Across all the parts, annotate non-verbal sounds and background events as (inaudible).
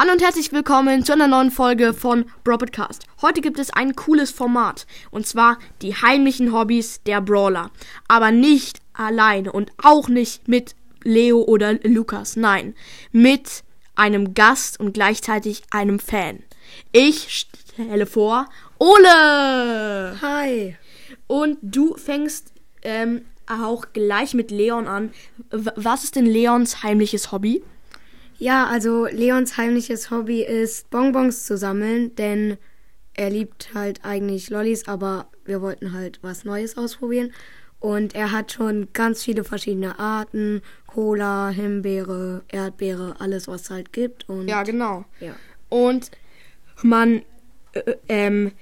Hallo und herzlich willkommen zu einer neuen Folge von Broadcast. Heute gibt es ein cooles Format und zwar die heimlichen Hobbys der Brawler. Aber nicht alleine und auch nicht mit Leo oder Lukas. Nein, mit einem Gast und gleichzeitig einem Fan. Ich stelle vor Ole. Hi. Und du fängst ähm, auch gleich mit Leon an. Was ist denn Leons heimliches Hobby? Ja, also Leons heimliches Hobby ist Bonbons zu sammeln, denn er liebt halt eigentlich Lollis, aber wir wollten halt was Neues ausprobieren. Und er hat schon ganz viele verschiedene Arten. Cola, Himbeere, Erdbeere, alles was es halt gibt. Und Ja, genau. Ja. Und man äh, ähm,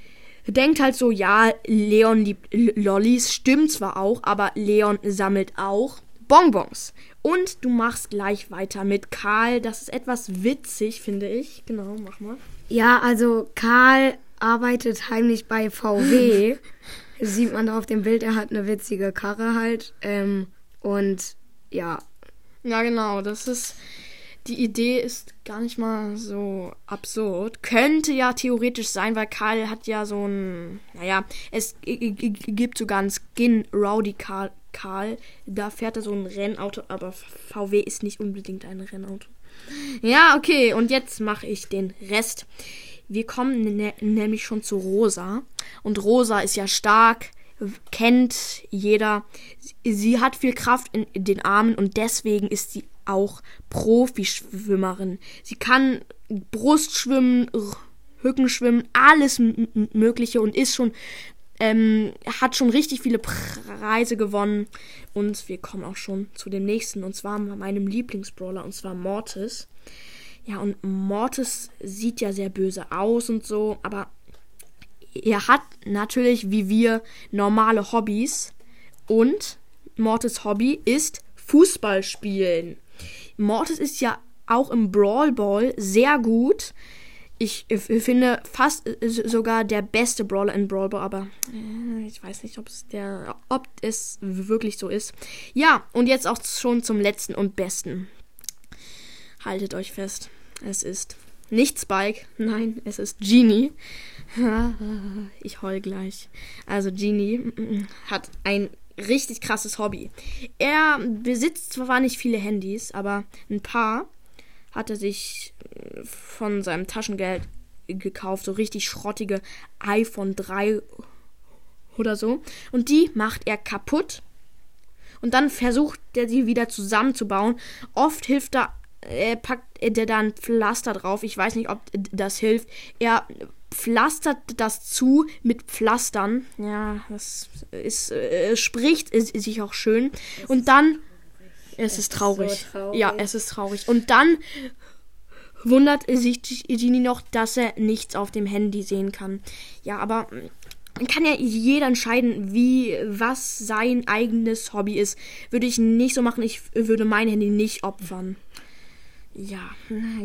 denkt halt so, ja, Leon liebt Lollis, stimmt zwar auch, aber Leon sammelt auch Bonbons. Und du machst gleich weiter mit Karl. Das ist etwas witzig, finde ich. Genau, mach mal. Ja, also Karl arbeitet heimlich bei VW. (laughs) Sieht man auf dem Bild, er hat eine witzige Karre halt. Ähm, und ja, Ja, genau, das ist. Die Idee ist gar nicht mal so absurd. Könnte ja theoretisch sein, weil Karl hat ja so ein. Naja, es gibt sogar einen Skin Rowdy Karl. Karl. Da fährt er so ein Rennauto, aber VW ist nicht unbedingt ein Rennauto. Ja, okay, und jetzt mache ich den Rest. Wir kommen ne nämlich schon zu Rosa. Und Rosa ist ja stark, kennt jeder. Sie, hat viel Kraft in, den Armen und deswegen ist sie auch Profischwimmerin. Sie kann Brustschwimmen, R- Hückenschwimmen, alles Mögliche und ist schon ähm, hat schon richtig viele Preise gewonnen. Und wir kommen auch schon zu dem nächsten, und zwar meinem Lieblingsbrawler, und zwar Mortis. Ja, und Mortis sieht ja sehr böse aus und so, aber er hat natürlich wie wir normale Hobbys. Und Mortis Hobby ist Fußball spielen. Mortis ist ja auch im Brawl Ball sehr gut. Ich finde fast äh, sogar der beste Brawler in Brawl Ball, aber äh, ich weiß nicht, ob es der, ob es wirklich so ist. Ja, und jetzt auch schon zum letzten und besten. Haltet euch fest, es ist nicht Spike, nein, es ist Genie. (laughs) Ich heul gleich. Also Genie mm, hat ein richtig krasses Hobby. Er besitzt zwar nicht viele Handys, aber ein paar hat er sich von seinem Taschengeld gekauft, so richtig schrottige iPhone 3 oder so. Und die macht er kaputt. Und dann versucht er sie wieder zusammenzubauen. Oft hilft er, er packt er dann Pflaster drauf. Ich weiß nicht, ob das hilft. Er pflastert das zu mit Pflastern. Ja, das ist, äh, spricht sich auch schön. Und dann es ist traurig. so traurig. Ja, es ist traurig. Und dann wundert sich Genie noch, dass er nichts auf dem Handy sehen kann. Ja, aber mm, kann ja jeder entscheiden, wie was sein eigenes Hobby ist. Würde ich nicht so machen. Ich würde mein Handy nicht opfern. Ja,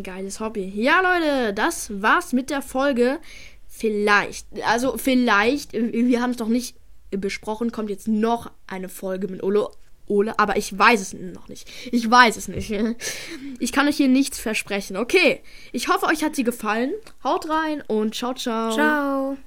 geiles Hobby. Ja, Leute, das war's mit der Folge. Vielleicht, also vielleicht, wir haben es noch nicht besprochen, kommt jetzt noch eine Folge mit Ole. Ole, aber ich weiß es noch nicht. Ich weiß es nicht. (laughs) Ich kann euch hier nichts versprechen. Okay, ich hoffe, euch hat sie gefallen. Haut rein und ciao, ciao. ciao.